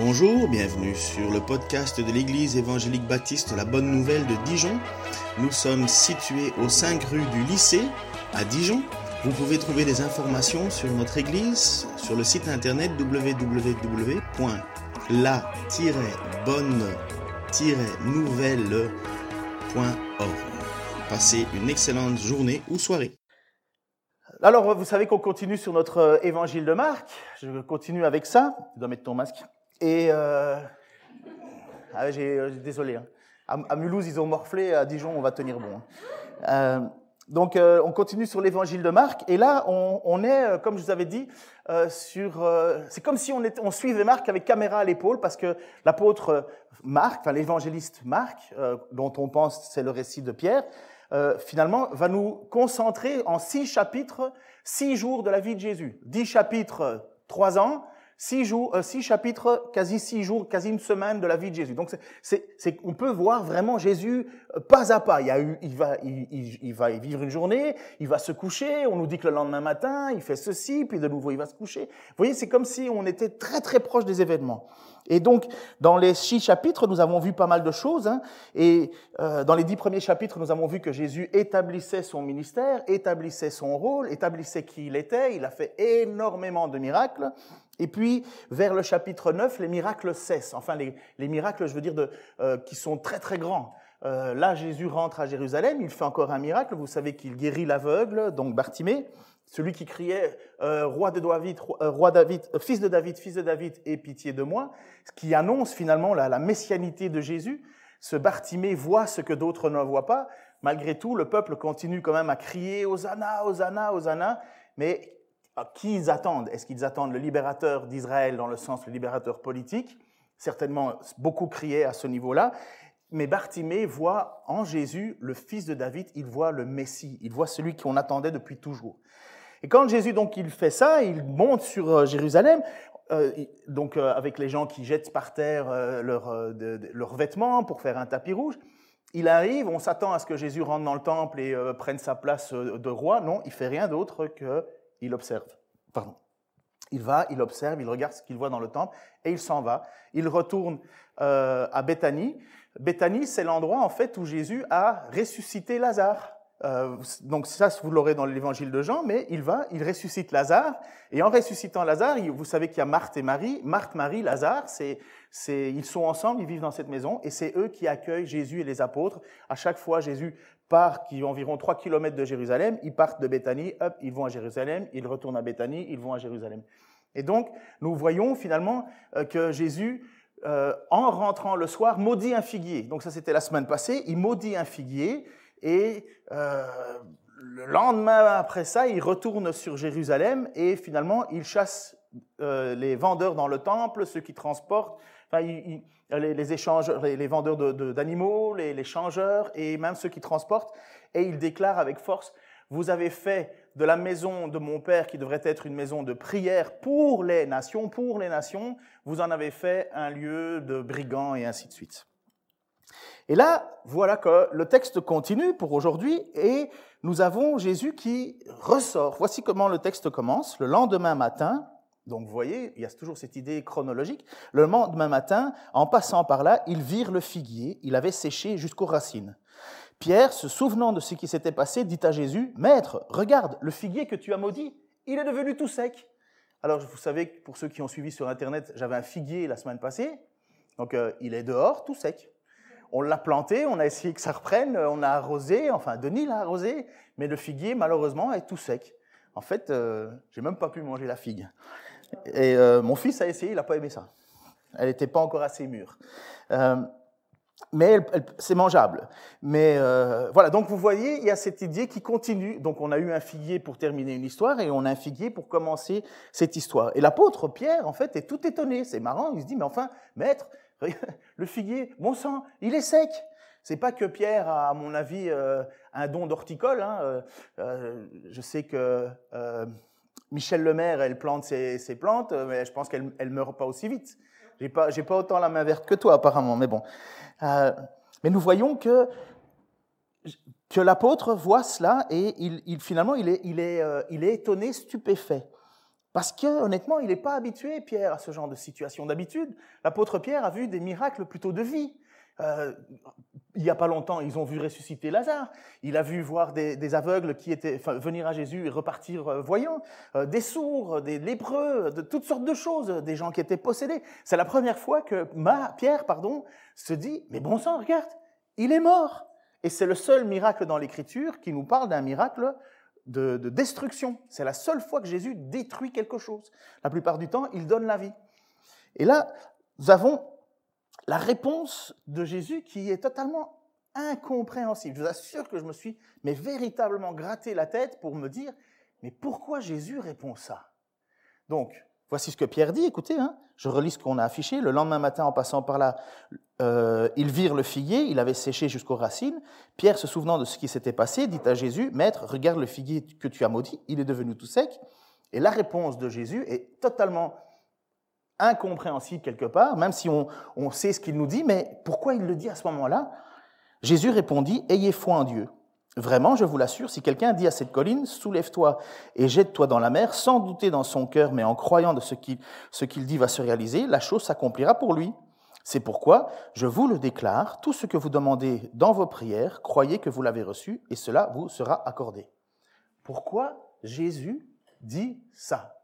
Bonjour, bienvenue sur le podcast de l'Église évangélique baptiste La Bonne Nouvelle de Dijon. Nous sommes situés aux 5 rue du lycée à Dijon. Vous pouvez trouver des informations sur notre Église sur le site internet www.la-bonne-nouvelle.org. Passez une excellente journée ou soirée. Alors, vous savez qu'on continue sur notre euh, évangile de Marc. Je continue avec ça. Tu dois mettre ton masque. Et. Euh... Ah, j'ai, euh, désolé. Hein. À, Mulhouse, ils ont morflé. À Dijon, on va tenir bon. Hein. Euh, donc, euh, on continue sur l'évangile de Marc. Et là, on, est, comme je vous avais dit, sur. c'est comme si on, suivait Marc avec caméra à l'épaule, parce que l'apôtre Marc, enfin l'évangéliste Marc, dont on pense c'est le récit de Pierre, finalement, va nous concentrer en six chapitres, six jours de la vie de Jésus. Dix chapitres, trois ans, six jours, euh, six chapitres, quasi six jours, quasi une semaine de la vie de Jésus. Donc, c'est, c'est, on peut voir vraiment Jésus euh, pas à pas. Il, y a eu, il, va, il, il, il, va vivre une journée, il va se coucher, on nous dit que le lendemain matin, il fait ceci, puis de nouveau, il va se coucher. Vous voyez, c'est comme si on était très très proche des événements. Et donc, dans les six chapitres, nous avons vu pas mal de choses. Hein, et euh, dans les dix premiers chapitres, nous avons vu que Jésus établissait son ministère, établissait son rôle, établissait qui il était. Il a fait énormément de miracles. Et puis, vers le chapitre 9, les miracles cessent. Enfin, les, les miracles, je veux dire, de, euh, qui sont très, très grands. Euh, là, Jésus rentre à Jérusalem, il fait encore un miracle. Vous savez qu'il guérit l'aveugle, donc Bartimée, celui qui criait euh, roi de David, euh, roi David, euh, fils de David, fils de David, aie pitié de moi, ce qui annonce finalement la, la messianité de Jésus. Ce Bartimée voit ce que d'autres ne voient pas. Malgré tout, le peuple continue quand même à crier Hosanna, Hosanna, Hosanna. Mais qui ils attendent Est-ce qu'ils attendent le libérateur d'Israël dans le sens le libérateur politique? Certainement, beaucoup criaient à ce niveau-là. Mais Bartimée voit en Jésus le fils de David, il voit le Messie, il voit celui qu'on attendait depuis toujours. Et quand Jésus donc il fait ça, il monte sur euh, Jérusalem, euh, donc euh, avec les gens qui jettent par terre leurs leur vêtements pour faire un tapis rouge. Il arrive, on s'attend à ce que Jésus rentre dans le temple et prenne sa place de roi. Non, il fait rien d'autre que il observe. Pardon. Il va, il observe, il regarde ce qu'il voit dans le temple et il s'en va. Il retourne à Béthanie. Béthanie, c'est l'endroit en fait où Jésus a ressuscité Lazare. Euh, donc ça, vous l'aurez dans l'évangile de Jean, mais il va, il ressuscite Lazare, et en ressuscitant Lazare, vous savez qu'il y a Marthe et Marie. Marthe, Marie, Lazare, c'est, ils sont ensemble, ils vivent dans cette maison, et c'est eux qui accueillent Jésus et les apôtres. À chaque fois, Jésus part, qui est environ 3 kilomètres de Jérusalem, ils partent de Béthanie, hop, ils vont à Jérusalem, ils retournent à Béthanie, ils vont à Jérusalem. Et donc, nous voyons finalement euh, que Jésus, euh, en rentrant le soir, maudit un figuier. Donc ça, c'était la semaine passée, il maudit un figuier, et euh, le lendemain après ça, il retourne sur Jérusalem et finalement, il chasse les vendeurs dans le temple, ceux qui transportent, enfin, il, les, les, les, les vendeurs d'animaux, les, les changeurs et même ceux qui transportent. Et il déclare avec force, vous avez fait de la maison de mon Père, qui devrait être une maison de prière pour les nations, pour les nations, vous en avez fait un lieu de brigands et ainsi de suite. Et là, voilà que le texte continue pour aujourd'hui et nous avons Jésus qui ressort. Voici comment le texte commence. Le lendemain matin, donc vous voyez, il y a toujours cette idée chronologique. Le lendemain matin, en passant par là, ils virent le figuier. Il avait séché jusqu'aux racines. Pierre, se souvenant de ce qui s'était passé, dit à Jésus, Maître, regarde, le figuier que tu as maudit, il est devenu tout sec. Alors, vous savez, pour ceux qui ont suivi sur Internet, j'avais un figuier la semaine passée. Donc, euh, il est dehors, tout sec. On l'a planté, on a essayé que ça reprenne, on a arrosé, enfin Denis l'a arrosé, mais le figuier malheureusement est tout sec. En fait, euh, j'ai même pas pu manger la figue. Et euh, mon fils a essayé, il n'a pas aimé ça. Elle n'était pas encore assez mûre. Euh, mais c'est mangeable. Mais euh, voilà, donc vous voyez, il y a cette idée qui continue. Donc on a eu un figuier pour terminer une histoire et on a un figuier pour commencer cette histoire. Et l'apôtre Pierre, en fait, est tout étonné. C'est marrant, il se dit, mais enfin, maître, le figuier, bon sang, il est sec. C'est pas que Pierre a, à mon avis, un don d'horticole. Hein. Je sais que Michel Lemaire, elle plante ses, plantes, mais je pense qu'elle ne meurt pas aussi vite. J'ai pas, pas autant la main verte que toi, apparemment, mais bon. Euh, mais nous voyons que que l'apôtre voit cela et il, il finalement il est, il est, il est étonné, stupéfait Parce que, honnêtement, il n'est pas habitué, Pierre, à ce genre de situation. D'habitude, l'apôtre Pierre a vu des miracles plutôt de vie. Euh, il n'y a pas longtemps, ils ont vu ressusciter Lazare. Il a vu voir des, aveugles qui étaient venir à Jésus et repartir euh, voyants, euh, des sourds, des lépreux, de toutes sortes de choses, des gens qui étaient possédés. C'est la première fois que Pierre, pardon, se dit mais bon sang, regarde, il est mort. Et c'est le seul miracle dans l'Écriture qui nous parle d'un miracle de destruction. C'est la seule fois que Jésus détruit quelque chose. La plupart du temps, il donne la vie. Et là, nous avons la réponse de Jésus qui est totalement incompréhensible. Je vous assure que je me suis mais véritablement gratté la tête pour me dire, mais pourquoi Jésus répond ça? Donc, voici ce que Pierre dit, écoutez, hein, je relis ce qu'on a affiché. Le lendemain matin, en passant par là, euh, ils virent le figuier, il avait séché jusqu'aux racines. Pierre, se souvenant de ce qui s'était passé, dit à Jésus, Maître, regarde le figuier que tu as maudit, il est devenu tout sec. Et la réponse de Jésus est totalement incompréhensible quelque part, même si on, sait ce qu'il nous dit, mais pourquoi il le dit à ce moment-là? Jésus répondit, Ayez foi en Dieu. Vraiment, je vous l'assure, si quelqu'un dit à cette colline, Soulève-toi et jette-toi dans la mer, sans douter dans son cœur, mais en croyant de ce qu'il dit va se réaliser, la chose s'accomplira pour lui. C'est pourquoi, je vous le déclare, tout ce que vous demandez dans vos prières, croyez que vous l'avez reçu, et cela vous sera accordé. Pourquoi Jésus dit ça?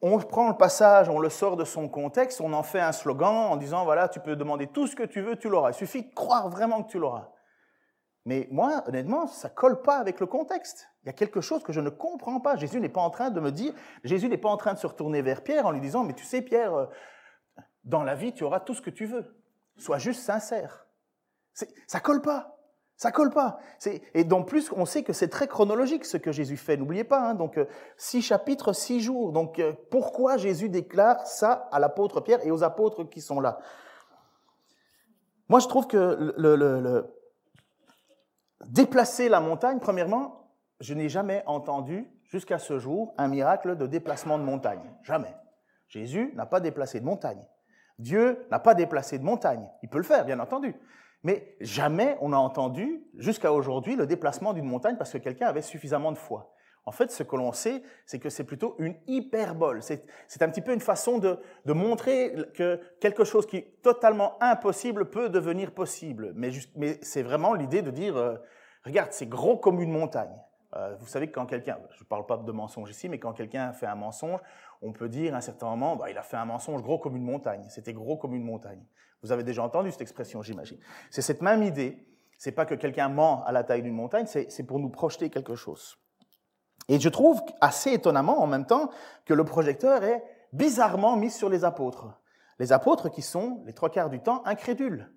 On prend le passage, on le sort de son contexte, on en fait un slogan en disant, voilà, tu peux demander tout ce que tu veux, tu l'auras. Il suffit de croire vraiment que tu l'auras. Mais moi, honnêtement, ça colle pas avec le contexte. Il y a quelque chose que je ne comprends pas. Jésus n'est pas en train de me dire, Jésus n'est pas en train de se retourner vers Pierre en lui disant, mais tu sais, Pierre, euh, dans la vie, tu auras tout ce que tu veux. Sois juste sincère. Ça colle pas. Ça colle pas. Et donc plus, on sait que c'est très chronologique ce que Jésus fait. N'oubliez pas. Hein, donc euh, six chapitres, six jours. Donc euh, pourquoi Jésus déclare ça à l'apôtre Pierre et aux apôtres qui sont là? Moi, je trouve que le, déplacer la montagne, premièrement, je n'ai jamais entendu jusqu'à ce jour un miracle de déplacement de montagne. Jamais. Jésus n'a pas déplacé de montagne. Dieu n'a pas déplacé de montagne. Il peut le faire, bien entendu. Mais jamais on a entendu, jusqu'à aujourd'hui, le déplacement d'une montagne parce que quelqu'un avait suffisamment de foi. En fait, ce que l'on sait, c'est que c'est plutôt une hyperbole. C'est un petit peu une façon de, montrer que quelque chose qui est totalement impossible peut devenir possible. Mais, c'est vraiment l'idée de dire, euh, regarde, c'est gros comme une montagne. Euh, vous savez que quand quelqu'un, je ne parle pas de mensonge ici, mais quand quelqu'un fait un mensonge, on peut dire à un certain moment, bah, il a fait un mensonge gros comme une montagne. C'était gros comme une montagne. Vous avez déjà entendu cette expression, j'imagine. C'est cette même idée. C'est pas que quelqu'un ment à la taille d'une montagne, c'est pour nous projeter quelque chose. Et je trouve assez étonnamment en même temps que le projecteur est bizarrement mis sur les apôtres. Les apôtres qui sont, les trois quarts du temps, incrédules.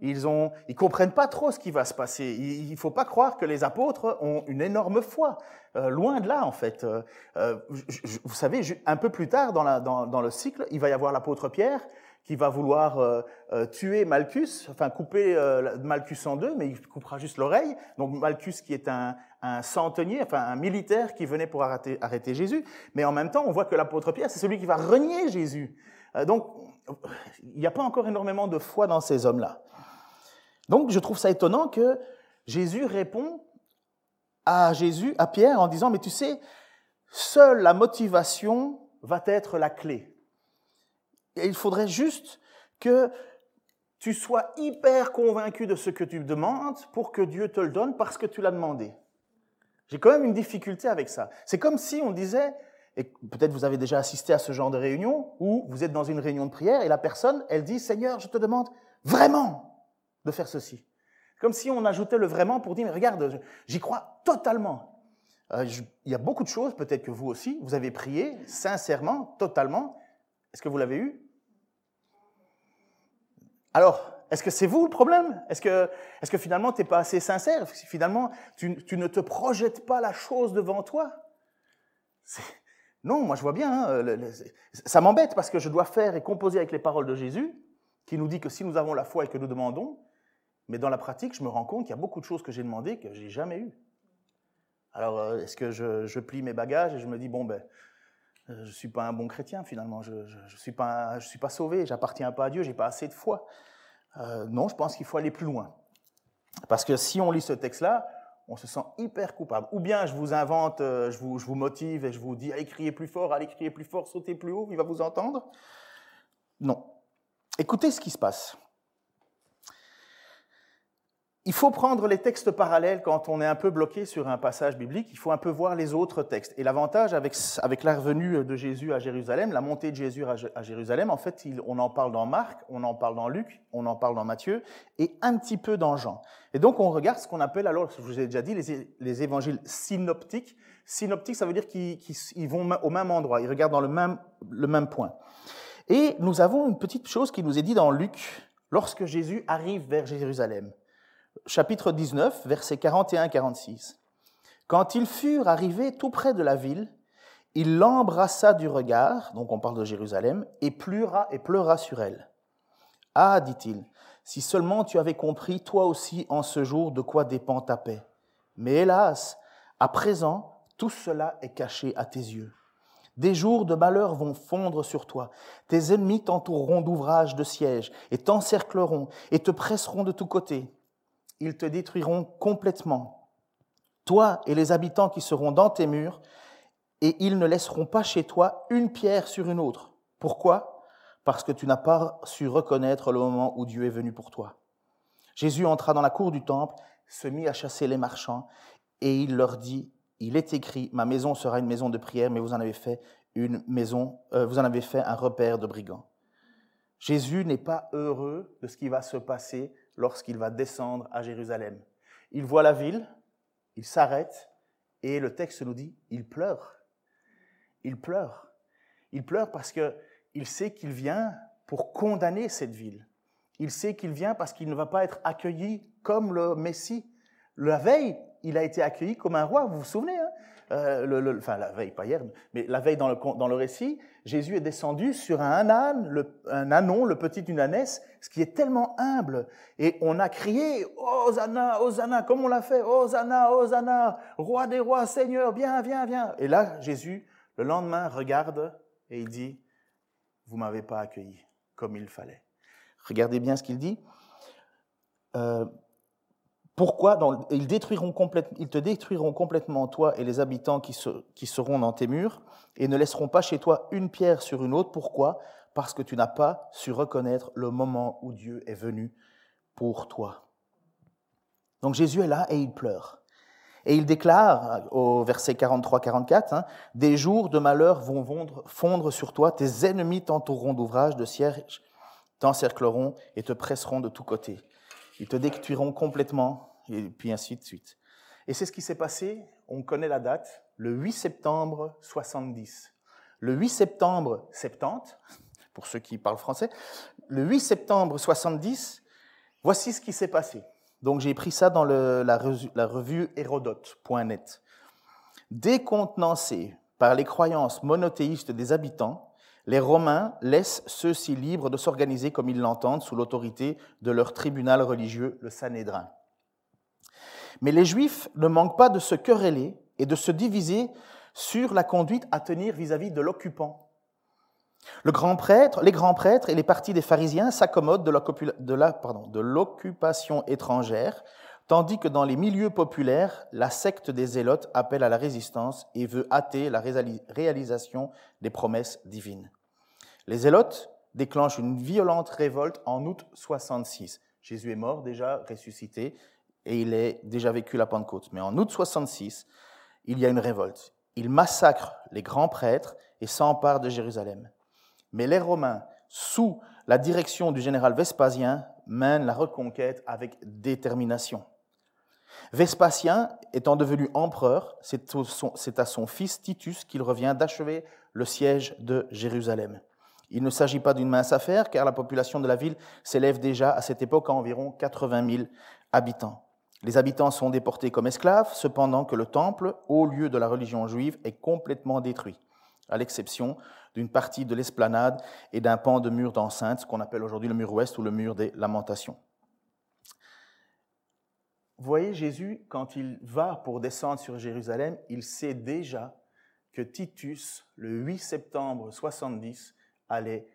Ils ils comprennent pas trop ce qui va se passer. Il, ne faut pas croire que les apôtres ont une énorme foi. Euh, loin de là, en fait. Euh, euh vous savez, un peu plus tard dans, le cycle, il va y avoir l'apôtre Pierre qui va vouloir euh, euh, tuer Malchus, enfin couper euh, Malchus en deux, mais il coupera juste l'oreille. Donc Malchus qui est un, centenier, enfin un militaire qui venait pour arrêter, arrêter Jésus. Mais en même temps, on voit que l'apôtre Pierre, c'est celui qui va renier Jésus. donc il n'y a pas encore énormément de foi dans ces hommes-là. Donc je trouve ça étonnant que Jésus répond à Jésus, à Pierre, en disant, mais tu sais, seule la motivation va être la clé il faudrait juste que tu sois hyper convaincu de ce que tu demandes pour que Dieu te le donne parce que tu l'as demandé. J'ai quand même une difficulté avec ça. C'est comme si on disait, et peut-être vous avez déjà assisté à ce genre de réunion, où vous êtes dans une réunion de prière et la personne, elle dit, Seigneur, je te demande vraiment de faire ceci. Comme si on ajoutait le vraiment pour dire, mais regarde, j'y crois totalement. Euh, il y a beaucoup de choses, peut-être que vous aussi, vous avez prié sincèrement, totalement. Est-ce que vous l'avez eu? Alors, est-ce que c'est vous le problème? Est-ce que, est que finalement, tu n'es pas assez sincère? Finalement, tu, ne te projettes pas la chose devant toi Non, moi je vois bien. Hein, ça m'embête parce que je dois faire et composer avec les paroles de Jésus, qui nous dit que si nous avons la foi et que nous demandons, mais dans la pratique, je me rends compte qu'il y a beaucoup de choses que j'ai demandées que j'ai jamais eues. Alors, euh, est-ce que je, je, plie mes bagages et je me dis, bon, ben, je ne suis pas un bon chrétien finalement, je ne suis, pas, je suis pas j'appartiens pas à Dieu, j'ai pas assez de foi. Euh, non, je pense qu'il faut aller plus loin. Parce que si on lit ce texte-là, on se sent hyper coupable. Ou bien je vous invente, euh, je vous, je vous motive et je vous dis allez crier plus fort, allez crier plus fort, sautez plus haut, il va vous entendre. Non. Écoutez ce qui se passe. Il faut prendre les textes parallèles quand on est un peu bloqué sur un passage biblique, il faut un peu voir les autres textes. Et l'avantage avec, avec la revenue de Jésus à Jérusalem, la montée de Jésus à Jérusalem, en fait, on en parle dans Marc, on en parle dans Luc, on en parle dans Matthieu et un petit peu dans Jean. Et donc on regarde ce qu'on appelle, alors, je vous ai déjà dit, les, les évangiles synoptiques. Synoptiques, ça veut dire qu'ils vont au même endroit, ils regardent dans le même, le même point. Et nous avons une petite chose qui nous est dit dans Luc lorsque Jésus arrive vers Jérusalem chapitre 19, versets 41-46. Quand ils furent arrivés tout près de la ville, il l'embrassa du regard, donc on parle de Jérusalem, et pleura et pleura sur elle. Ah, dit-il, si seulement tu avais compris toi aussi en ce jour de quoi dépend ta paix. Mais hélas, à présent, tout cela est caché à tes yeux. Des jours de malheur vont fondre sur toi. Tes ennemis t'entoureront d'ouvrages de siège et t'encercleront et te presseront de tous côtés ils te détruiront complètement, toi et les habitants qui seront dans tes murs, et ils ne laisseront pas chez toi une pierre sur une autre. Pourquoi? Parce que tu n'as pas su reconnaître le moment où Dieu est venu pour toi. Jésus entra dans la cour du temple, se mit à chasser les marchands, et il leur dit, il est écrit, ma maison sera une maison de prière, mais vous en avez fait une maison, euh, vous en avez fait un repère de brigands. Jésus n'est pas heureux de ce qui va se passer lorsqu'il va descendre à Jérusalem. Il voit la ville, il s'arrête et le texte nous dit, il pleure. Il pleure. Il pleure parce qu'il sait qu'il vient pour condamner cette ville. Il sait qu'il vient parce qu'il ne va pas être accueilli comme le Messie. La veille, il a été accueilli comme un roi, vous vous souvenez hein? Euh, enfin la veille, pas hier, mais la veille dans le, dans le récit, Jésus est descendu sur un âne, le, un ânon, le petit d'une ânesse, ce qui est tellement humble. Et on a crié, Hosanna, Hosanna, comme on l'a fait, Hosanna, Hosanna, roi des rois, Seigneur, viens, viens, viens. Et là, Jésus, le lendemain, regarde et il dit, vous m'avez pas accueilli comme il fallait. Regardez bien ce qu'il dit. Euh, pourquoi ils, détruiront te détruiront complètement, toi et les habitants qui, seront dans tes murs, et ne laisseront pas chez toi une pierre sur une autre. Pourquoi? Parce que tu n'as pas su reconnaître le moment où Dieu est venu pour toi. Donc Jésus est là et il pleure. Et il déclare au verset 43-44, hein, Des jours de malheur vont fondre sur toi, tes ennemis t'entoureront d'ouvrages, de cierges, t'encercleront et te presseront de tous côtés. Ils te détruiront complètement et puis ainsi de suite. Et c'est ce qui s'est passé, on connaît la date, le 8 septembre 70. Le 8 septembre 70, pour ceux qui parlent français, le 8 septembre 70, voici ce qui s'est passé. Donc j'ai pris ça dans la, la revue Hérodote.net. Décontenancés par les croyances monothéistes des habitants, les Romains laissent ceux-ci libres de s'organiser comme ils l'entendent sous l'autorité de leur tribunal religieux, le Sanhédrin. Mais les Juifs ne manquent pas de se quereller et de se diviser sur la conduite à tenir vis-à-vis de l'occupant. Le grand prêtre, les grands prêtres et les partis des pharisiens s'accommodent de l'occupation étrangère, tandis que dans les milieux populaires, la secte des zélotes appelle à la résistance et veut hâter la réalisation des promesses divines. Les zélotes déclenchent une violente révolte en août 66. Jésus est mort déjà, ressuscité, et il est déjà vécu la Pentecôte. Mais en août 66, il y a une révolte. Il massacre les grands prêtres et s'empare de Jérusalem. Mais les Romains, sous la direction du général Vespasien, mènent la reconquête avec détermination. Vespasien étant devenu empereur, c'est à son fils Titus qu'il revient d'achever le siège de Jérusalem. Il ne s'agit pas d'une mince affaire, car la population de la ville s'élève déjà à cette époque à environ 80 000 habitants. Les habitants sont déportés comme esclaves, cependant que le temple, au lieu de la religion juive, est complètement détruit, à l'exception d'une partie de l'esplanade et d'un pan de mur d'enceinte, ce qu'on appelle aujourd'hui le mur ouest ou le mur des lamentations. Vous voyez, Jésus, quand il va pour descendre sur Jérusalem, il sait déjà que Titus, le 8 septembre 70, allait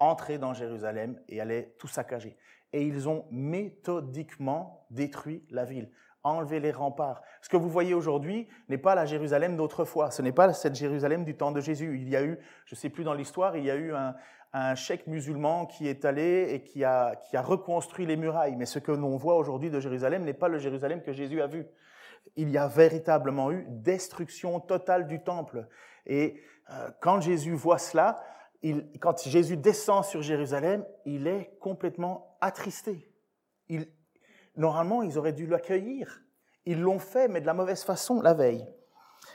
entrer dans Jérusalem et allait tout saccager et ils ont méthodiquement détruit la ville. enlever les remparts. Ce que vous voyez aujourd'hui n'est pas la Jérusalem d'autrefois, ce n'est pas cette Jérusalem du temps de Jésus. Il y a eu, je ne sais plus dans l'histoire, il y a eu un, un cheikh musulman qui est allé et qui a, qui a reconstruit les murailles. Mais ce que l'on voit aujourd'hui de Jérusalem n'est pas le Jérusalem que Jésus a vu. Il y a véritablement eu destruction totale du temple. Et euh, quand Jésus voit cela, quand Jésus descend sur Jérusalem, il est complètement attristé. Il, normalement, ils auraient dû l'accueillir. Ils l'ont fait, mais de la mauvaise façon, la veille.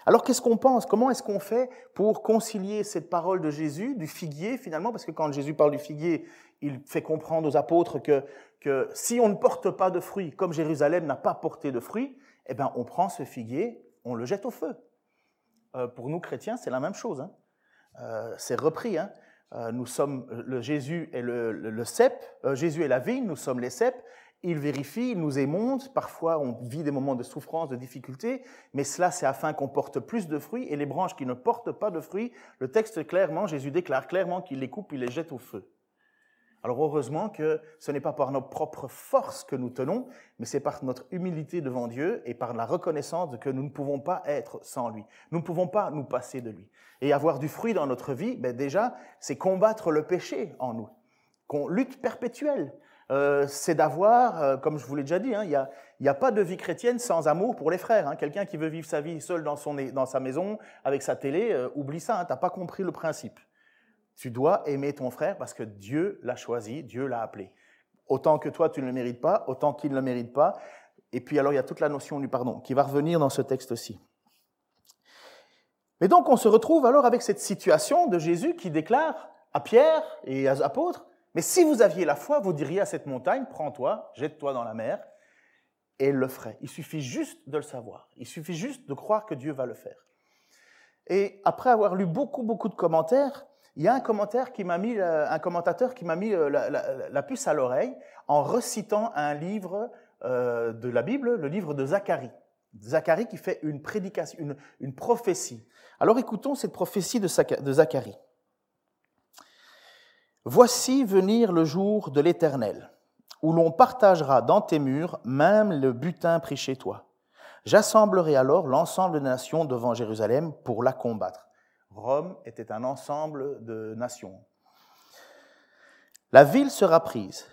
Alors qu'est-ce qu'on pense? Comment est-ce qu'on fait pour concilier cette parole de Jésus, du figuier finalement? Parce que quand Jésus parle du figuier, il fait comprendre aux apôtres que, que si on ne porte pas de fruits, comme Jérusalem n'a pas porté de fruits, eh bien on prend ce figuier, on le jette au feu. Euh, pour nous chrétiens, c'est la même chose. Hein. Euh, c'est repris. Hein. Euh, nous sommes, le Jésus est le, le, cep, Jésus est la vigne, nous sommes les ceps, il vérifie, il nous émonte, parfois on vit des moments de souffrance, de difficulté, mais cela c'est afin qu'on porte plus de fruits, et les branches qui ne portent pas de fruits, le texte clairement, Jésus déclare clairement qu'il les coupe, il les jette au feu. Alors heureusement que ce n'est pas par nos propres forces que nous tenons, mais c'est par notre humilité devant Dieu et par la reconnaissance que nous ne pouvons pas être sans lui. Nous ne pouvons pas nous passer de lui. Et avoir du fruit dans notre vie, ben déjà, c'est combattre le péché en nous. Qu'on lutte perpétuelle. Euh, c'est d'avoir, euh, comme je vous l'ai déjà dit, hein, il n'y a, pas de vie chrétienne sans amour pour les frères. Hein. Quelqu'un qui veut vivre sa vie seul dans, son, dans sa maison, avec sa télé, euh, oublie ça, hein, tu n'as pas compris le principe. Tu dois aimer ton frère parce que Dieu l'a choisi, Dieu l'a appelé. Autant que toi, tu ne le mérites pas, autant qu'il ne le mérite pas. Et puis alors, il y a toute la notion du pardon qui va revenir dans ce texte-ci. Mais donc, on se retrouve alors avec cette situation de Jésus qui déclare à Pierre et aux apôtres, mais si vous aviez la foi, vous diriez à cette montagne, prends-toi, jette-toi dans la mer, et elle le ferait. Il suffit juste de le savoir. Il suffit juste de croire que Dieu va le faire. Et après avoir lu beaucoup, beaucoup de commentaires, il y a euh, un commentateur qui m'a mis euh, la, puce à l'oreille en recitant un livre euh, de la Bible, le livre de Zacharie. Zacharie qui fait une prédication, une prophétie. Alors écoutons cette prophétie de Zacharie. Voici venir le jour de l'Éternel, où l'on partagera dans tes murs même le butin pris chez toi. J'assemblerai alors l'ensemble des nations devant Jérusalem pour la combattre. Rome était un ensemble de nations. La ville sera prise,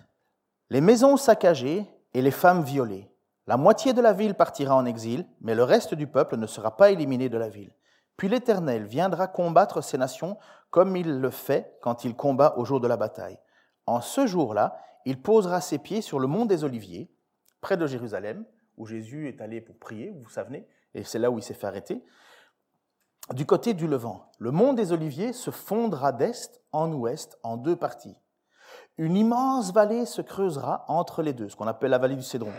les maisons saccagées et les femmes violées. La moitié de la ville partira en exil, mais le reste du peuple ne sera pas éliminé de la ville. Puis l'Éternel viendra combattre ces nations comme il le fait quand il combat au jour de la bataille. En ce jour-là, il posera ses pieds sur le mont des Oliviers, près de Jérusalem, où Jésus est allé pour prier, vous savez, et c'est là où il s'est fait arrêter, du côté du Levant. Le mont des Oliviers se fondra d'est en ouest en deux parties. Une immense vallée se creusera entre les deux, ce qu'on appelle la vallée du Cédron.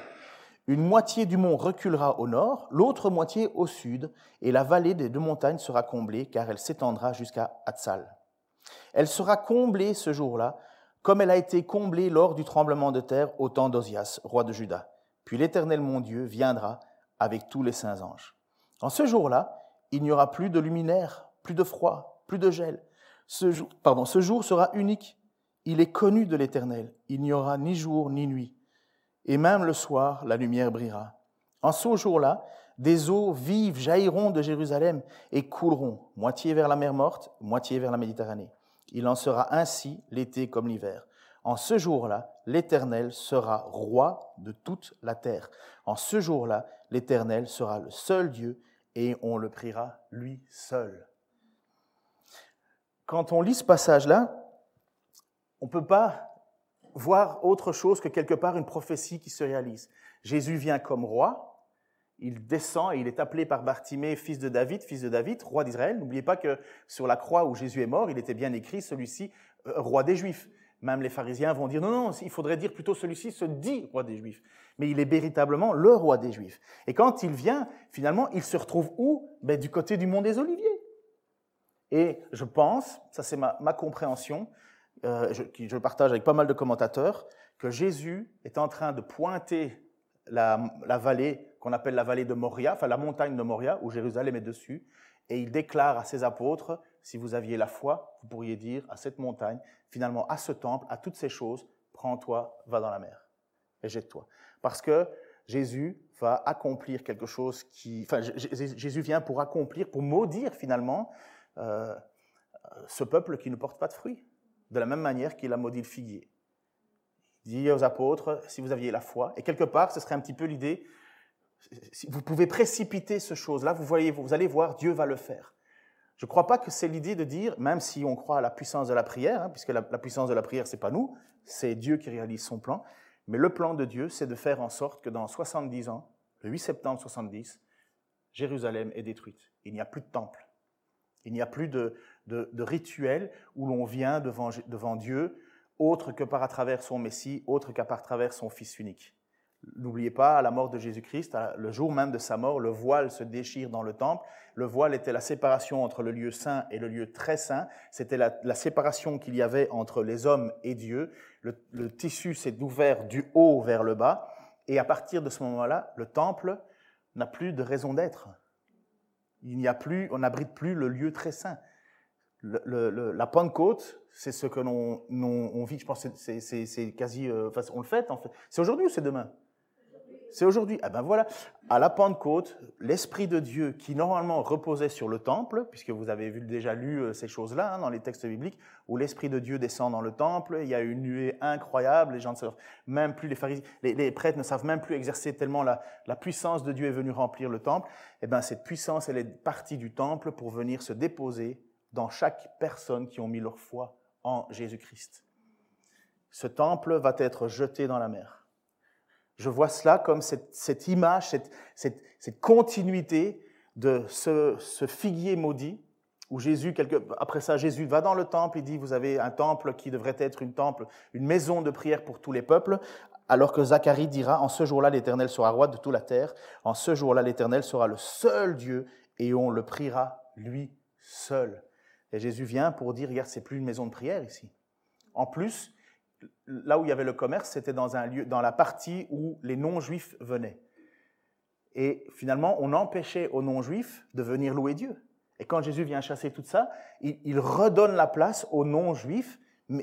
Une moitié du mont reculera au nord, l'autre moitié au sud, et la vallée des deux montagnes sera comblée, car elle s'étendra jusqu'à Hatzal. Elle sera comblée ce jour-là, comme elle a été comblée lors du tremblement de terre au temps d'Ozias, roi de Juda. Puis l'Éternel mon Dieu viendra avec tous les saints anges. En ce jour-là, il n'y aura plus de luminaire, plus de froid, plus de gel. Ce jour, pardon, ce jour sera unique. Il est connu de l'Éternel. Il n'y aura ni jour ni nuit et même le soir, la lumière brillera. En ce jour-là, des eaux vives jailliront de Jérusalem et couleront, moitié vers la mer morte, moitié vers la Méditerranée. Il en sera ainsi l'été comme l'hiver. En ce jour-là, l'Éternel sera roi de toute la terre. En ce jour-là, l'Éternel sera le seul Dieu et on le priera lui seul. Quand on lit ce passage-là, on ne peut pas voir autre chose que quelque part une prophétie qui se réalise. Jésus vient comme roi, il descend et il est appelé par Bartimée, fils de David, fils de David, roi d'Israël. N'oubliez pas que sur la croix où Jésus est mort, il était bien écrit celui-ci, euh, roi des Juifs. Même les pharisiens vont dire non, non, il faudrait dire plutôt celui-ci se dit roi des Juifs. Mais il est véritablement le roi des Juifs. Et quand il vient, finalement, il se retrouve où? Ben, Du côté du mont des Oliviers. Et je pense, ça c'est ma, ma compréhension, euh, je, je partage avec pas mal de commentateurs, que Jésus est en train de pointer la, vallée qu'on appelle la vallée de Moria, enfin la montagne de Moria, où Jérusalem est dessus, et il déclare à ses apôtres, si vous aviez la foi, vous pourriez dire à cette montagne, finalement à ce temple, à toutes ces choses, prends-toi, va dans la mer et jette-toi. Parce que Jésus va accomplir quelque chose qui... Enfin, Jésus vient pour accomplir, pour maudire finalement euh, ce peuple qui ne porte pas de fruits, de la même manière qu'il a maudit le figuier. Il dit aux apôtres, si vous aviez la foi, et quelque part, ce serait un petit peu l'idée, vous pouvez précipiter ce chose-là, vous, voyez, vous allez voir, Dieu va le faire. Je ne crois pas que c'est l'idée de dire, même si on croit à la puissance de la prière, hein, puisque la, puissance de la prière, c'est pas nous, c'est Dieu qui réalise son plan, mais le plan de Dieu, c'est de faire en sorte que dans 70 ans, le 8 septembre 70, Jérusalem est détruite. Il n'y a plus de temple. Il n'y a plus de, rituel où l'on vient devant, Dieu, autre que par à travers son Messie, autre qu'à par travers son Fils unique. N'oubliez pas, à la mort de Jésus-Christ, le jour même de sa mort, le voile se déchire dans le temple. Le voile était la séparation entre le lieu saint et le lieu très saint. C'était la, séparation qu'il y avait entre les hommes et Dieu. Le, tissu s'est ouvert du haut vers le bas. Et à partir de ce moment-là, le temple n'a plus de raison d'être. Il n'y a plus, on n'abrite plus le lieu très saint. la Pentecôte, c'est ce que l'on vit. Je pense c'est quasi, euh, on le fait en fait. C'est aujourd'hui ou c'est demain? C'est aujourd'hui. Eh ben voilà, à la Pentecôte, l'Esprit de Dieu qui normalement reposait sur le temple, puisque vous avez déjà lu euh, ces choses-là hein, dans les textes bibliques, où l'Esprit de Dieu descend dans le temple, il y a une nuée incroyable, les gens ne savent même plus, les, pharisiens, les, prêtres ne savent même plus exercer tellement la, la, puissance de Dieu est venue remplir le temple. Eh bien cette puissance, elle est partie du temple pour venir se déposer dans chaque personne qui ont mis leur foi en Jésus-Christ. Ce temple va être jeté dans la mer. Je vois cela comme cette, image, cette, continuité de ce, figuier maudit, où Jésus, après ça, Jésus va dans le temple, il dit, vous avez un temple qui devrait être une temple, une maison de prière pour tous les peuples, alors que Zacharie dira, en ce jour-là, l'Éternel sera roi de toute la terre, en ce jour-là, l'Éternel sera le seul Dieu, et on le priera lui seul. Et Jésus vient pour dire, regarde, c'est plus une maison de prière ici. En plus, là où il y avait le commerce, c'était dans, un lieu, dans la partie où les non-juifs venaient. Et finalement, on empêchait aux non-juifs de venir louer Dieu. Et quand Jésus vient chasser tout ça, il redonne la place aux non-juifs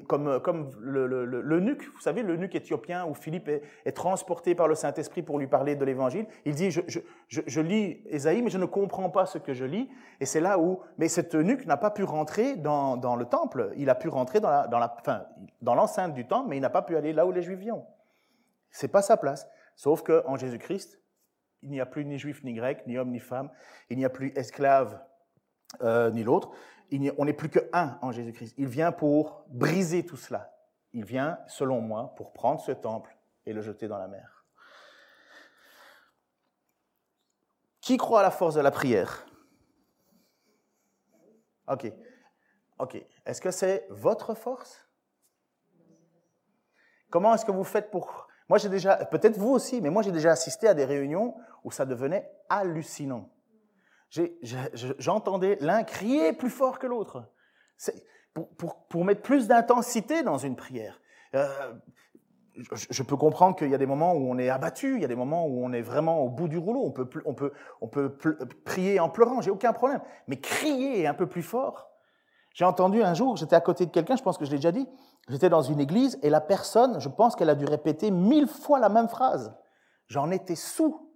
comme, euh, comme le, nuque, vous savez, le nuque éthiopien où Philippe est, transporté par le Saint-Esprit pour lui parler de l'Évangile. Il dit, je, lis Ésaïe, mais je ne comprends pas ce que je lis. Et c'est là où, mais cet eunuque n'a pas pu rentrer dans, le temple. Il a pu rentrer dans l'enceinte du temple, mais il n'a pas pu aller là où les Juifs viennent. C'est pas sa place. Sauf que en Jésus-Christ, il n'y a plus ni juif ni grec, ni homme ni femme. Il n'y a plus esclave euh, ni l'autre on n'est plus que un en Jésus-Christ. Il vient pour briser tout cela. Il vient, selon moi, pour prendre ce temple et le jeter dans la mer. Qui croit à la force de la prière? Ok. Ok. Est-ce que c'est votre force? Comment est-ce que vous faites pour... Moi, j'ai déjà, peut-être vous aussi, mais moi, j'ai déjà assisté à des réunions où ça devenait hallucinant j'entendais l'un crier plus fort que l'autre. Pour, pour, mettre plus d'intensité dans une prière. Euh, je, peux comprendre qu'il y a des moments où on est abattu, il y a des moments où on est vraiment au bout du rouleau, on peut, on peut, on peut prier en pleurant, j'ai aucun problème. Mais crier un peu plus fort. J'ai entendu un jour, j'étais à côté de quelqu'un, je pense que je l'ai déjà dit, j'étais dans une église et la personne, je pense qu'elle a dû répéter mille fois la même phrase. J'en étais sous.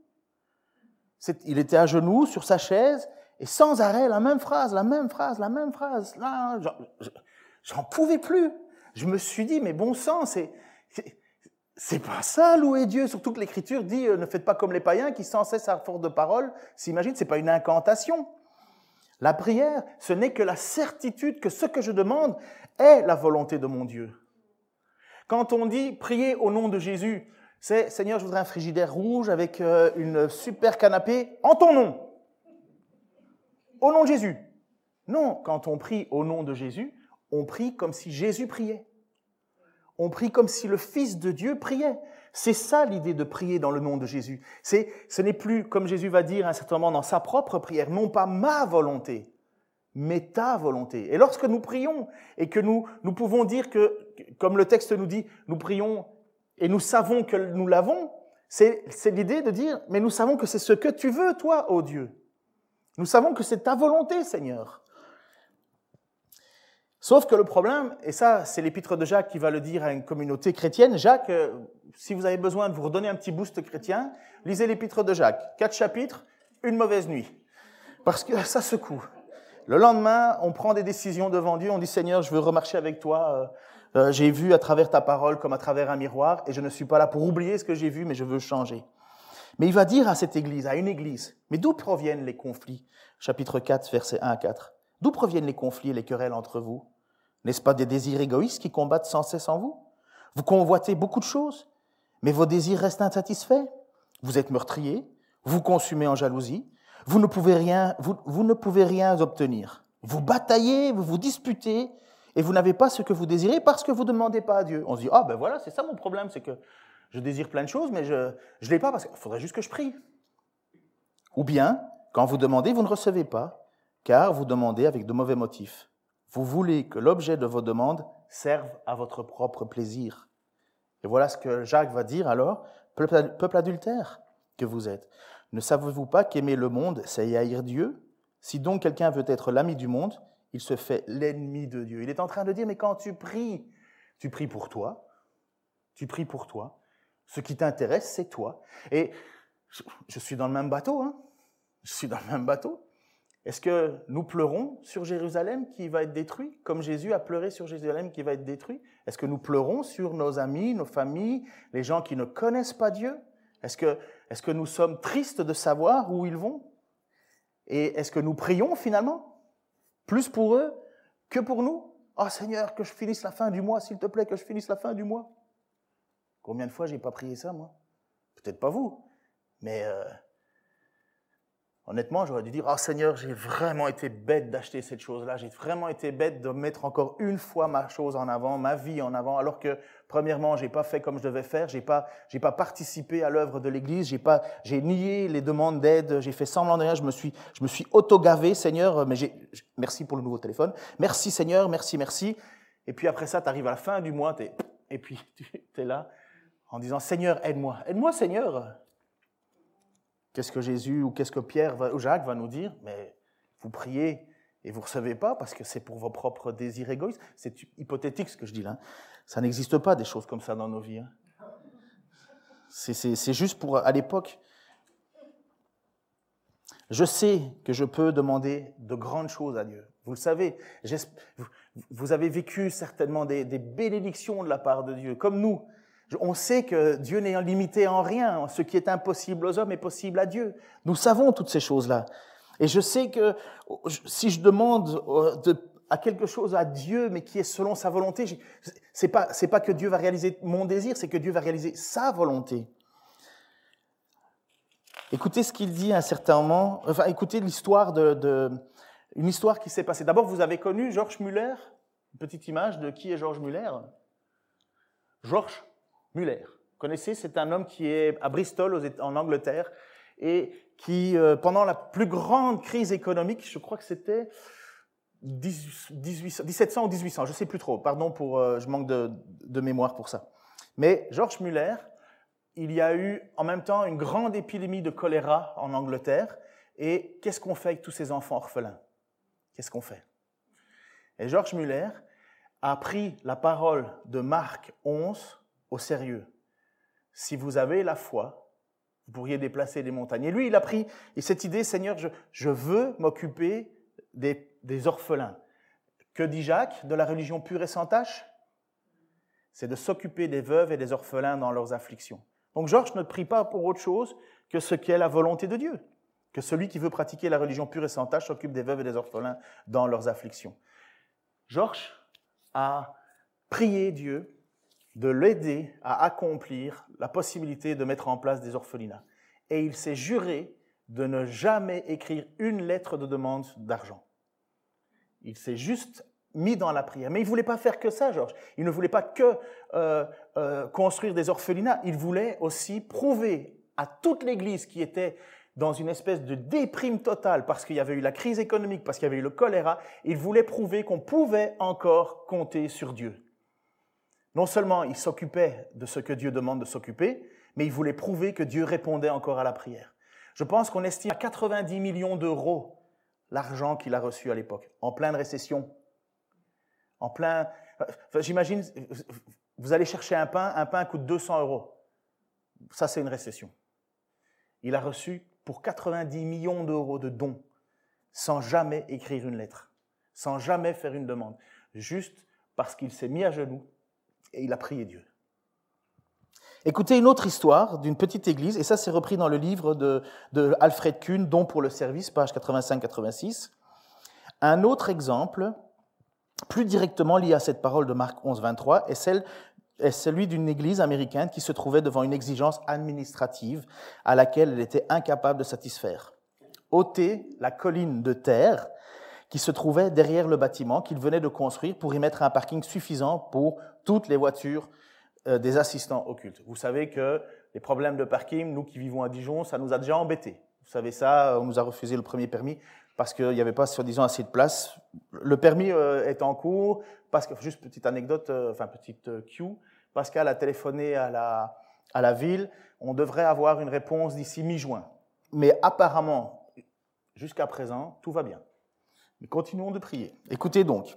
Il était à genoux sur sa chaise et sans arrêt, la même phrase, la même phrase, la même phrase. Là, j'en pouvais plus. Je me suis dit, mais bon sang, c'est, c'est pas ça, louer Dieu. Surtout que l'Écriture dit, euh, ne faites pas comme les païens qui sans cesse à force de parole s'imaginent, c'est pas une incantation. La prière, ce n'est que la certitude que ce que je demande est la volonté de mon Dieu. Quand on dit prier au nom de Jésus, c'est Seigneur, je voudrais un frigidaire rouge avec euh, une super canapé en ton nom. Au nom de Jésus. Non, quand on prie au nom de Jésus, on prie comme si Jésus priait. On prie comme si le Fils de Dieu priait. C'est ça l'idée de prier dans le nom de Jésus. C'est, ce n'est plus, comme Jésus va dire à un certain moment dans sa propre prière, non pas ma volonté, mais ta volonté. Et lorsque nous prions et que nous, nous pouvons dire que, comme le texte nous dit, nous prions et nous savons que nous l'avons, c'est l'idée de dire, mais nous savons que c'est ce que tu veux, toi, ô Dieu. Nous savons que c'est ta volonté, Seigneur. Sauf que le problème, et ça c'est l'épître de Jacques qui va le dire à une communauté chrétienne, Jacques, euh, si vous avez besoin de vous redonner un petit boost chrétien, lisez l'épître de Jacques. Quatre chapitres, une mauvaise nuit. Parce que ça secoue. Le lendemain, on prend des décisions devant Dieu, on dit Seigneur, je veux remarcher avec toi. Euh, j'ai vu à travers ta parole comme à travers un miroir, et je ne suis pas là pour oublier ce que j'ai vu, mais je veux changer. Mais il va dire à cette église, à une église, mais d'où proviennent les conflits? Chapitre 4, versets 1 à 4. D'où proviennent les conflits et les querelles entre vous? N'est-ce pas des désirs égoïstes qui combattent sans cesse en vous? Vous convoitez beaucoup de choses, mais vos désirs restent insatisfaits. Vous êtes meurtrier, vous consumez en jalousie, vous ne pouvez rien, vous, ne pouvez rien obtenir. Vous bataillez, vous vous disputez, et vous n'avez pas ce que vous désirez parce que vous ne demandez pas à Dieu. On se dit, ah ben voilà, c'est ça mon problème, c'est que je désire plein de choses, mais je ne l'ai pas parce qu'il faudrait juste que je prie. Ou bien, quand vous demandez, vous ne recevez pas, car vous demandez avec de mauvais motifs. Vous voulez que l'objet de vos demandes serve à votre propre plaisir. Et voilà ce que Jacques va dire alors, peuple adultère que vous êtes. Ne savez-vous pas qu'aimer le monde, c'est haïr Dieu? Si donc quelqu'un veut être l'ami du monde, il se fait l'ennemi de Dieu. Il est en train de dire, mais quand tu pries, tu pries pour toi, tu pries pour toi. Ce qui t'intéresse, c'est toi. Et je suis dans le même bateau, hein je suis dans le même bateau. Est-ce que nous pleurons sur Jérusalem qui va être détruit, comme Jésus a pleuré sur Jérusalem qui va être détruit? Est-ce que nous pleurons sur nos amis, nos familles, les gens qui ne connaissent pas Dieu? Est-ce que, est que nous sommes tristes de savoir où ils vont? Et est-ce que nous prions finalement? Plus pour eux que pour nous Oh Seigneur, que je finisse la fin du mois, s'il te plaît, que je finisse la fin du mois. Combien de fois j'ai pas prié ça, moi? Peut-être pas vous, mais euh, Honnêtement, j'aurais dû dire, oh Seigneur, j'ai vraiment été bête d'acheter cette chose-là, j'ai vraiment été bête de mettre encore une fois ma chose en avant, ma vie en avant, alors que, premièrement, j'ai pas fait comme je devais faire, j'ai pas, j'ai pas participé à l'œuvre de l'Église, j'ai pas, j'ai nié les demandes d'aide, j'ai fait semblant de rien, je me suis, je me suis auto-gavé, Seigneur, mais j'ai, merci pour le nouveau téléphone, merci Seigneur, merci, merci. Et puis après ça, tu arrives à la fin du mois, et puis tu es là en disant, Seigneur, aide-moi, aide-moi Seigneur. Qu'est-ce que Jésus ou qu'est-ce que Pierre ou Jacques va nous dire? Mais vous priez et vous ne recevez pas parce que c'est pour vos propres désirs égoïstes. C'est hypothétique ce que je dis là. Ça n'existe pas des choses comme ça dans nos vies. Hein. C'est juste pour, à l'époque, je sais que je peux demander de grandes choses à Dieu. Vous le savez, vous avez vécu certainement des bénédictions de la part de Dieu, comme nous. On sait que Dieu n'est limité en rien. Ce qui est impossible aux hommes est possible à Dieu. Nous savons toutes ces choses-là. Et je sais que si je demande euh, à quelque chose à Dieu, mais qui est selon sa volonté, c'est pas pas que Dieu va réaliser mon désir, c'est que Dieu va réaliser sa volonté. Écoutez ce qu'il dit à un certain moment. Enfin, écoutez l'histoire de, une histoire qui s'est passée. D'abord, vous avez connu Georges Muller. Une petite image de qui est Georges Muller. Georges Muller. Vous connaissez, c'est un homme qui est à Bristol, en Angleterre, et qui, euh, pendant la plus grande crise économique, je crois que c'était 1700 ou 1800, je ne sais plus trop, pardon euh, je manque de, de mémoire pour ça. Mais George Muller, il y a eu en même temps une grande épidémie de choléra en Angleterre, et qu'est-ce qu'on fait avec tous ces enfants orphelins? Qu'est-ce qu'on fait? Et George Muller a pris la parole de Marc 11 au sérieux. Si vous avez la foi, vous pourriez déplacer des montagnes. Et lui, il a pris cette idée, Seigneur, je, veux m'occuper des, orphelins. Que dit Jacques de la religion pure et sans tache? C'est de s'occuper des veuves et des orphelins dans leurs afflictions. Donc Georges ne prie pas pour autre chose que ce qui est la volonté de Dieu, que celui qui veut pratiquer la religion pure et sans tache s'occupe des veuves et des orphelins dans leurs afflictions. Georges a prié Dieu de l'aider à accomplir la possibilité de mettre en place des orphelinats. Et il s'est juré de ne jamais écrire une lettre de demande d'argent. Il s'est juste mis dans la prière. Mais il ne voulait pas faire que ça, Georges. Il ne voulait pas que euh, euh, construire des orphelinats. Il voulait aussi prouver à toute l'Église qui était dans une espèce de déprime totale parce qu'il y avait eu la crise économique, parce qu'il y avait eu le choléra, il voulait prouver qu'on pouvait encore compter sur Dieu. Non seulement il s'occupait de ce que Dieu demande de s'occuper, mais il voulait prouver que Dieu répondait encore à la prière. Je pense qu'on estime à 90 millions d'euros l'argent qu'il a reçu à l'époque, en pleine récession. En plein. J'imagine, vous allez chercher un pain, un pain coûte 200 euros. Ça, c'est une récession. Il a reçu pour 90 millions d'euros de dons sans jamais écrire une lettre, sans jamais faire une demande, juste parce qu'il s'est mis à genoux et il a prié Dieu. Écoutez une autre histoire d'une petite église, et ça c'est repris dans le livre de, Alfred Kuhn, Don pour le service, page 85-86. Un autre exemple, plus directement lié à cette parole de Marc 11, 23, est, est celui d'une église américaine qui se trouvait devant une exigence administrative à laquelle elle était incapable de satisfaire. ôter la colline de terre qui se trouvait derrière le bâtiment qu'il venait de construire pour y mettre un parking suffisant pour toutes les voitures euh, des assistants occultes. Vous savez que les problèmes de parking, nous qui vivons à Dijon, ça nous a déjà embêtés. Vous savez ça, on nous a refusé le premier permis parce qu'il n'y avait pas, soi-disant, assez de place. Le permis euh, est en cours, parce juste petite anecdote, euh, enfin petite cue, Pascal a téléphoné à la, à la ville, on devrait avoir une réponse d'ici mi-juin. Mais apparemment, jusqu'à présent, tout va bien. Mais continuons de prier. Écoutez donc.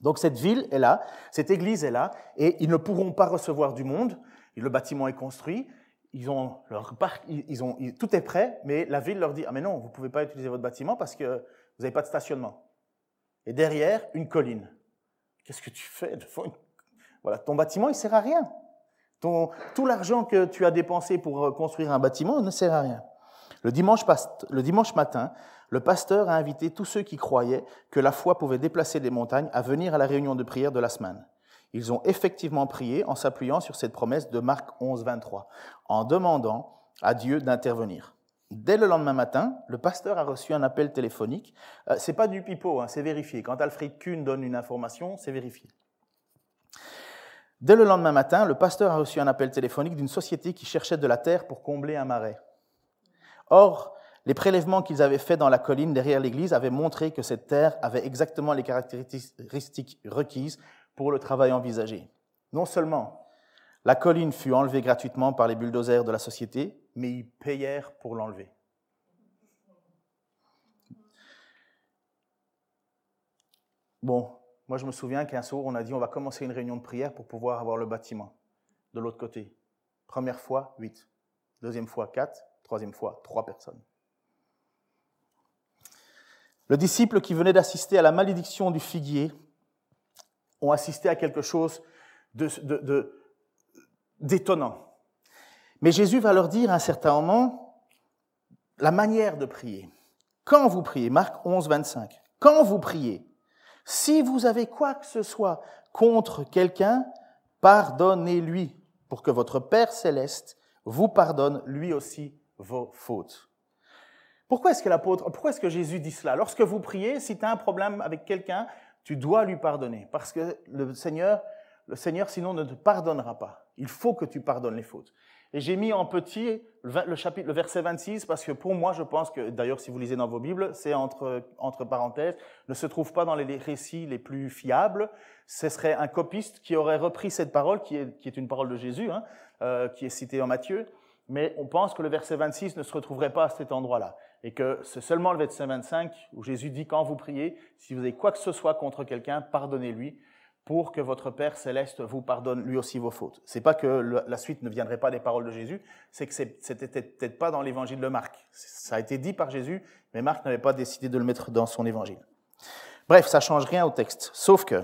Donc cette ville est là, cette église est là, et ils ne pourront pas recevoir du monde. Le bâtiment est construit, ils ont leur parc, tout est prêt, mais la ville leur dit ah mais non, vous pouvez pas utiliser votre bâtiment parce que vous n'avez pas de stationnement. Et derrière une colline. Qu'est-ce que tu fais Voilà, ton bâtiment il sert à rien. Ton, tout l'argent que tu as dépensé pour euh, construire un bâtiment ne sert à rien. Le dimanche, matin, le pasteur a invité tous ceux qui croyaient que la foi pouvait déplacer des montagnes à venir à la réunion de prière de la semaine. Ils ont effectivement prié en s'appuyant sur cette promesse de Marc 11, 23, en demandant à Dieu d'intervenir. Dès le lendemain matin, le pasteur a reçu un appel téléphonique. Euh, c'est pas du pipeau, hein, c'est vérifié. Quand Alfred Kuhn donne une information, c'est vérifié. Dès le lendemain matin, le pasteur a reçu un appel téléphonique d'une société qui cherchait de la terre pour combler un marais. Or, les prélèvements qu'ils avaient faits dans la colline derrière l'église avaient montré que cette terre avait exactement les caractéristiques requises pour le travail envisagé. Non seulement la colline fut enlevée gratuitement par les bulldozers de la société, mais ils payèrent pour l'enlever. Bon, moi je me souviens qu'un soir on a dit on va commencer une réunion de prière pour pouvoir avoir le bâtiment de l'autre côté. Première fois, huit. Deuxième fois, quatre. Troisième fois, trois personnes. Le disciple qui venait d'assister à la malédiction du figuier ont assisté à quelque chose d'étonnant. Mais Jésus va leur dire à un certain moment la manière de prier. Quand vous priez, Marc 11, 25, quand vous priez, si vous avez quoi que ce soit contre quelqu'un, pardonnez-lui pour que votre Père céleste vous pardonne lui aussi vos fautes. Pourquoi est-ce que l'apôtre, pourquoi est-ce que Jésus dit cela? Lorsque vous priez, si tu as un problème avec quelqu'un, tu dois lui pardonner. Parce que le Seigneur, le Seigneur sinon ne te pardonnera pas. Il faut que tu pardonnes les fautes. Et j'ai mis en petit le, chapitre, le verset 26 parce que pour moi, je pense que, d'ailleurs, si vous lisez dans vos Bibles, c'est entre, entre parenthèses, ne se trouve pas dans les récits les plus fiables. Ce serait un copiste qui aurait repris cette parole, qui est, une parole de Jésus, hein, euh, qui est citée en Matthieu, mais on pense que le verset 26 ne se retrouverait pas à cet endroit-là. Et que c'est seulement le verset 25 où Jésus dit quand vous priez, si vous avez quoi que ce soit contre quelqu'un, pardonnez-lui pour que votre Père céleste vous pardonne lui aussi vos fautes. C'est pas que la suite ne viendrait pas des paroles de Jésus, c'est que c'était peut-être pas dans l'évangile de Marc. Ça a été dit par Jésus, mais Marc n'avait pas décidé de le mettre dans son évangile. Bref, ça change rien au texte. Sauf que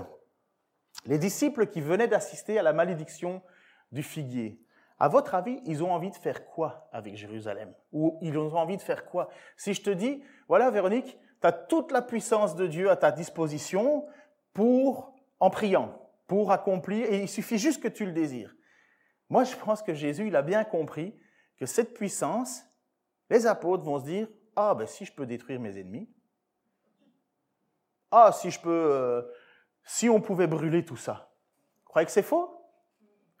les disciples qui venaient d'assister à la malédiction du figuier, à votre avis, ils ont envie de faire quoi avec Jérusalem? Ou ils ont envie de faire quoi? Si je te dis, voilà Véronique, tu as toute la puissance de Dieu à ta disposition pour, en priant, pour accomplir, et il suffit juste que tu le désires. Moi, je pense que Jésus, il a bien compris que cette puissance, les apôtres vont se dire, ah ben si je peux détruire mes ennemis, ah si je peux, euh, si on pouvait brûler tout ça. Vous croyez que c'est faux?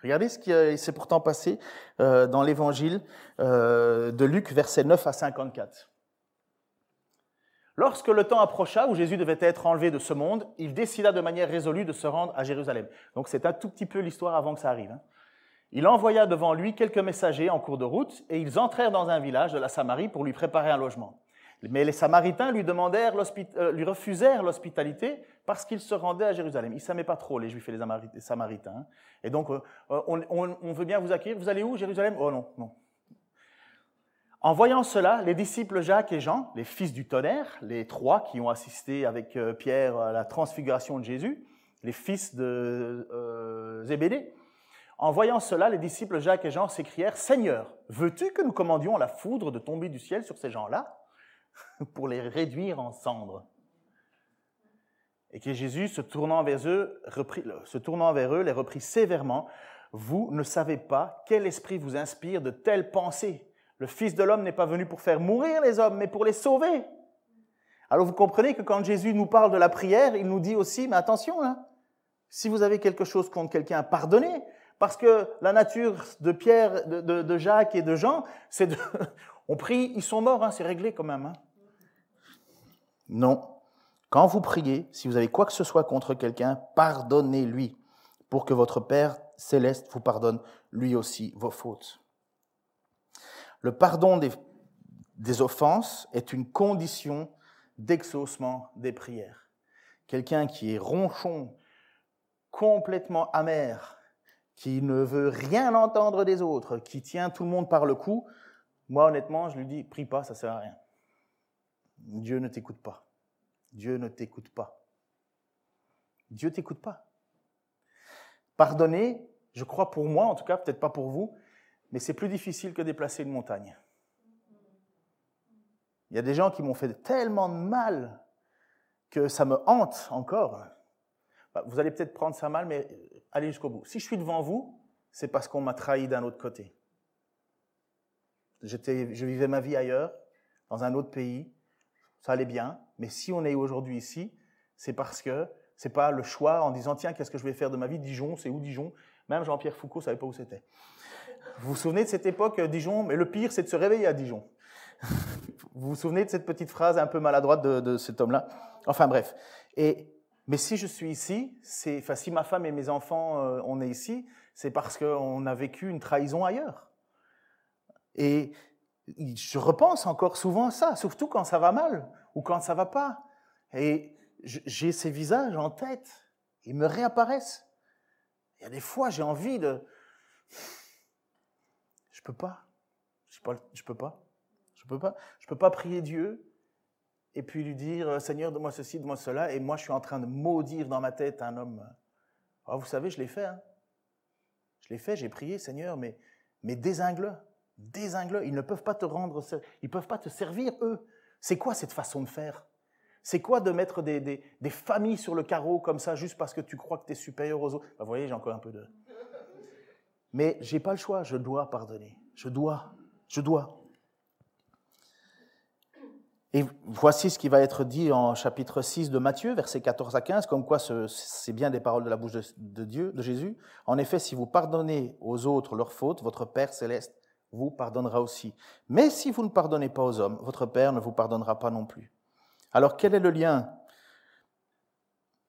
Regardez ce qui s'est pourtant passé euh, dans l'évangile euh, de Luc, versets 9 à 54. Lorsque le temps approcha où Jésus devait être enlevé de ce monde, il décida de manière résolue de se rendre à Jérusalem. Donc c'est un tout petit peu l'histoire avant que ça arrive. Hein. Il envoya devant lui quelques messagers en cours de route et ils entrèrent dans un village de la Samarie pour lui préparer un logement. Mais les Samaritains lui, demandèrent euh, lui refusèrent l'hospitalité parce qu'il se rendait à Jérusalem. Ils ne savaient pas trop, les Juifs et les Samaritains. Hein. Et donc, euh, on, on, veut bien vous accueillir. Vous allez où, Jérusalem? Oh non, non. En voyant cela, les disciples Jacques et Jean, les fils du tonnerre, les trois qui ont assisté avec euh, Pierre à la transfiguration de Jésus, les fils de euh, Zébédée, en voyant cela, les disciples Jacques et Jean s'écrièrent Seigneur, veux-tu que nous commandions la foudre de tomber du ciel sur ces gens-là? pour les réduire en cendres Et que Jésus, se tournant vers eux, se tournant vers eux, les reprit sévèrement Vous ne savez pas quel esprit vous inspire de telles pensées le Fils de l'homme n'est pas venu pour faire mourir les hommes, mais pour les sauver. Alors vous comprenez que quand Jésus nous parle de la prière, il nous dit aussi, mais attention, si vous avez quelque chose contre quelqu'un, pardonnez. Parce que la nature de Pierre, de, Jacques et de Jean, c'est de... On prie, ils sont morts, hein, c'est réglé quand même. Hein. Non. Quand vous priez, si vous avez quoi que ce soit contre quelqu'un, pardonnez-lui, pour que votre Père céleste vous pardonne lui aussi vos fautes. Le pardon des, offenses est une condition d'exaucement des prières. Quelqu'un qui est ronchon, complètement amer, qui ne veut rien entendre des autres, qui tient tout le monde par le cou, moi honnêtement, je lui dis, prie pas, ça sert à rien. Dieu ne t'écoute pas. Dieu ne t'écoute pas. Dieu t'écoute pas. Pardonner, je crois pour moi, en tout cas, peut-être pas pour vous, mais c'est plus difficile que déplacer une montagne. Il y a des gens qui m'ont fait tellement de mal que ça me hante encore. Bah, vous allez peut-être prendre ça mal, mais allez jusqu'au bout. Si je suis devant vous, c'est parce qu'on m'a trahi d'un autre côté. je vivais ma vie ailleurs, dans un autre pays, ça allait bien, mais si on est aujourd'hui ici, c'est parce que c'est pas le choix en disant tiens qu'est-ce que je vais faire de ma vie? Dijon, c'est où Dijon? Même Jean-Pierre Foucault savait pas où c'était. Vous vous souvenez de cette époque, euh, Dijon? Mais le pire, c'est de se réveiller à Dijon. vous vous souvenez de cette petite phrase un peu maladroite de, cet homme-là? Enfin bref. Et, mais si je suis ici, c'est, enfin, si ma femme et mes enfants, euh, on est ici, c'est parce qu'on a vécu une trahison ailleurs. Et je repense encore souvent à ça, surtout quand ça va mal ou quand ça va pas. Et j'ai ces visages en tête, ils me réapparaissent. Il y a des fois, j'ai envie de, je peux pas. Je peux pas. Je peux pas. Je peux pas. Je peux pas prier Dieu et puis lui dire euh, Seigneur, donne-moi ceci, donne-moi cela, et moi je suis en train de maudire dans ma tête un homme. Oh, vous savez, je l'ai fait. Hein. Je l'ai fait, j'ai prié, Seigneur, mais, mais désingle-le. Désingle-le. Ils ne peuvent pas te rendre, ils peuvent pas te servir, eux. C'est quoi cette façon de faire? C'est quoi de mettre des, des, familles sur le carreau comme ça juste parce que tu crois que tu es supérieur aux autres? Vous voyez, j'ai encore un peu de. Mais j'ai pas le choix, je dois pardonner. Je dois, je dois. Et voici ce qui va être dit en chapitre 6 de Matthieu, versets 14 à 15, comme quoi c'est bien des paroles de la bouche de, Dieu, de Jésus. En effet, si vous pardonnez aux autres leurs fautes, votre Père céleste vous pardonnera aussi. Mais si vous ne pardonnez pas aux hommes, votre Père ne vous pardonnera pas non plus. Alors quel est le lien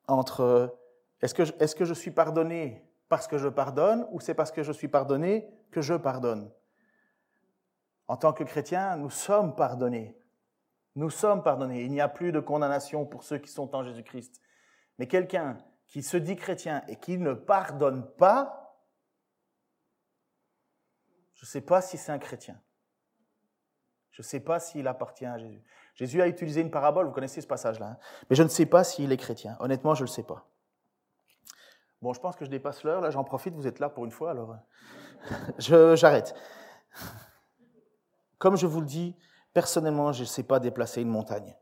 entre est-ce que, est je suis pardonné parce que je pardonne ou c'est parce que je suis pardonné que je pardonne? En tant que chrétien, nous sommes pardonnés. Nous sommes pardonnés. Il n'y a plus de condamnation pour ceux qui sont en Jésus-Christ. Mais quelqu'un qui se dit chrétien et qui ne pardonne pas, je ne sais pas si c'est un chrétien. Je ne sais pas s'il appartient à Jésus. Jésus a utilisé une parabole, vous connaissez ce passage-là, hein. mais je ne sais pas s'il est chrétien. Honnêtement, je ne le sais pas. Bon, je pense que je dépasse l'heure. Là, j'en profite. Vous êtes là pour une fois, alors euh, j'arrête. Comme je vous le dis, personnellement, je ne sais pas déplacer une montagne.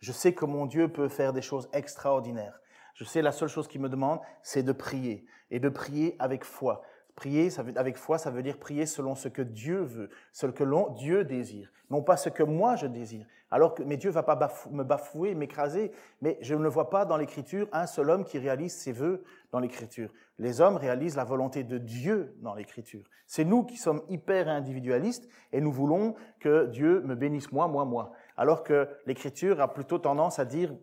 Je sais que mon Dieu peut faire des choses extraordinaires. Je sais la seule chose qu'il me demande, c'est de prier et de prier avec foi. Prier avec foi, ça veut dire prier selon ce que Dieu veut, ce que Dieu désire, non pas ce que moi je désire. Alors que, mais Dieu va pas me bafouer, m'écraser, mais je ne vois pas dans l'Écriture un seul homme qui réalise ses vœux dans l'Écriture. Les hommes réalisent la volonté de Dieu dans l'Écriture. C'est nous qui sommes hyper individualistes et nous voulons que Dieu me bénisse moi, moi, moi. Alors que l'Écriture a plutôt tendance à dire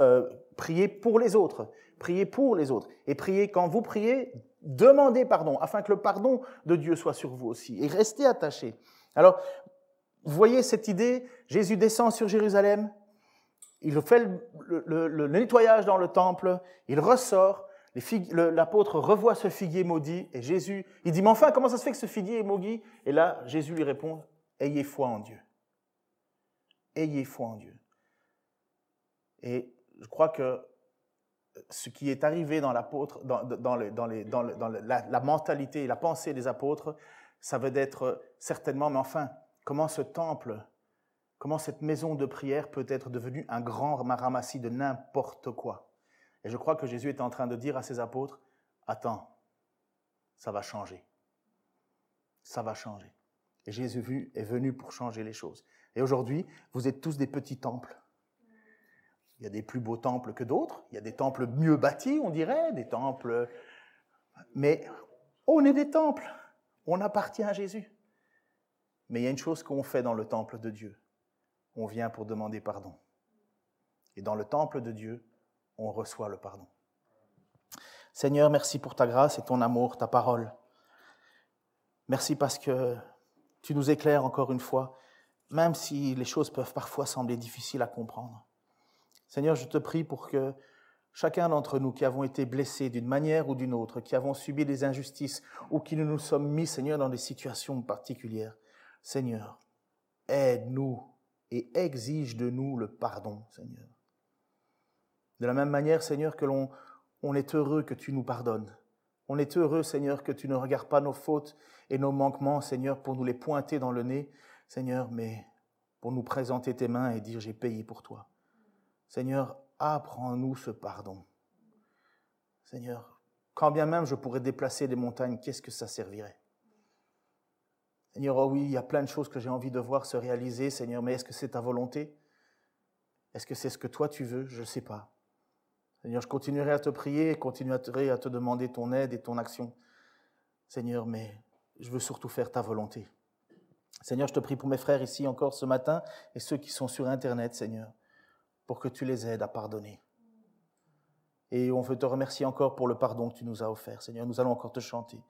euh, prier pour les autres, prier pour les autres. Et prier quand vous priez, demandez pardon, afin que le pardon de Dieu soit sur vous aussi. Et restez attachés. Alors, Vous voyez cette idée Jésus descend sur Jérusalem, il fait le, nettoyage dans le temple, il ressort, l'apôtre revoit ce figuier maudit, et Jésus, il dit, mais enfin, comment ça se fait que ce figuier est maudit? Et là, Jésus lui répond, ayez foi en Dieu. Ayez foi en Dieu. Et je crois que ce qui est arrivé dans l'apôtre, dans, la, mentalité et la pensée des apôtres, ça veut être certainement, mais enfin, comment ce temple, comment cette maison de prière peut être devenue un grand ramassis de n'importe quoi? Et je crois que Jésus est en train de dire à ses apôtres, attends, ça va changer. Ça va changer. Et Jésus est venu pour changer les choses. Et aujourd'hui, vous êtes tous des petits temples. Il y a des plus beaux temples que d'autres, il y a des temples mieux bâtis, on dirait, des temples... Mais on est des temples, on appartient à Jésus. Mais il y a une chose qu'on fait dans le temple de Dieu. On vient pour demander pardon. Et dans le temple de Dieu, on reçoit le pardon. Seigneur, merci pour ta grâce et ton amour, ta parole. Merci parce que tu nous éclaires encore une fois, même si les choses peuvent parfois sembler difficiles à comprendre. Seigneur, je te prie pour que chacun d'entre nous qui avons été blessés d'une manière ou d'une autre, qui avons subi des injustices ou qui nous nous sommes mis, Seigneur, dans des situations particulières, Seigneur, aide-nous et exige de nous le pardon, Seigneur. De la même manière, Seigneur, que l'on on est heureux que tu nous pardonnes. On est heureux, Seigneur, que tu ne regardes pas nos fautes et nos manquements, Seigneur, pour nous les pointer dans le nez, Seigneur, mais pour nous présenter tes mains et dire j'ai payé pour toi. Seigneur, apprends-nous ce pardon. Seigneur, quand bien même je pourrais déplacer des montagnes, qu'est-ce que ça servirait? Seigneur, oh oui, il y a plein de choses que j'ai envie de voir se réaliser, Seigneur, mais est-ce que c'est ta volonté? Est-ce que c'est ce que toi tu veux? Je ne sais pas. Seigneur, je continuerai à te prier et continuerai à te demander ton aide et ton action. Seigneur, mais je veux surtout faire ta volonté. Seigneur, je te prie pour mes frères ici encore ce matin et ceux qui sont sur Internet, Seigneur pour que tu les aides à pardonner. Et on veut te remercier encore pour le pardon que tu nous as offert. Seigneur, nous allons encore te chanter.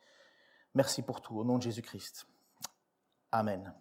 Merci pour tout, au nom de Jésus-Christ. Amen.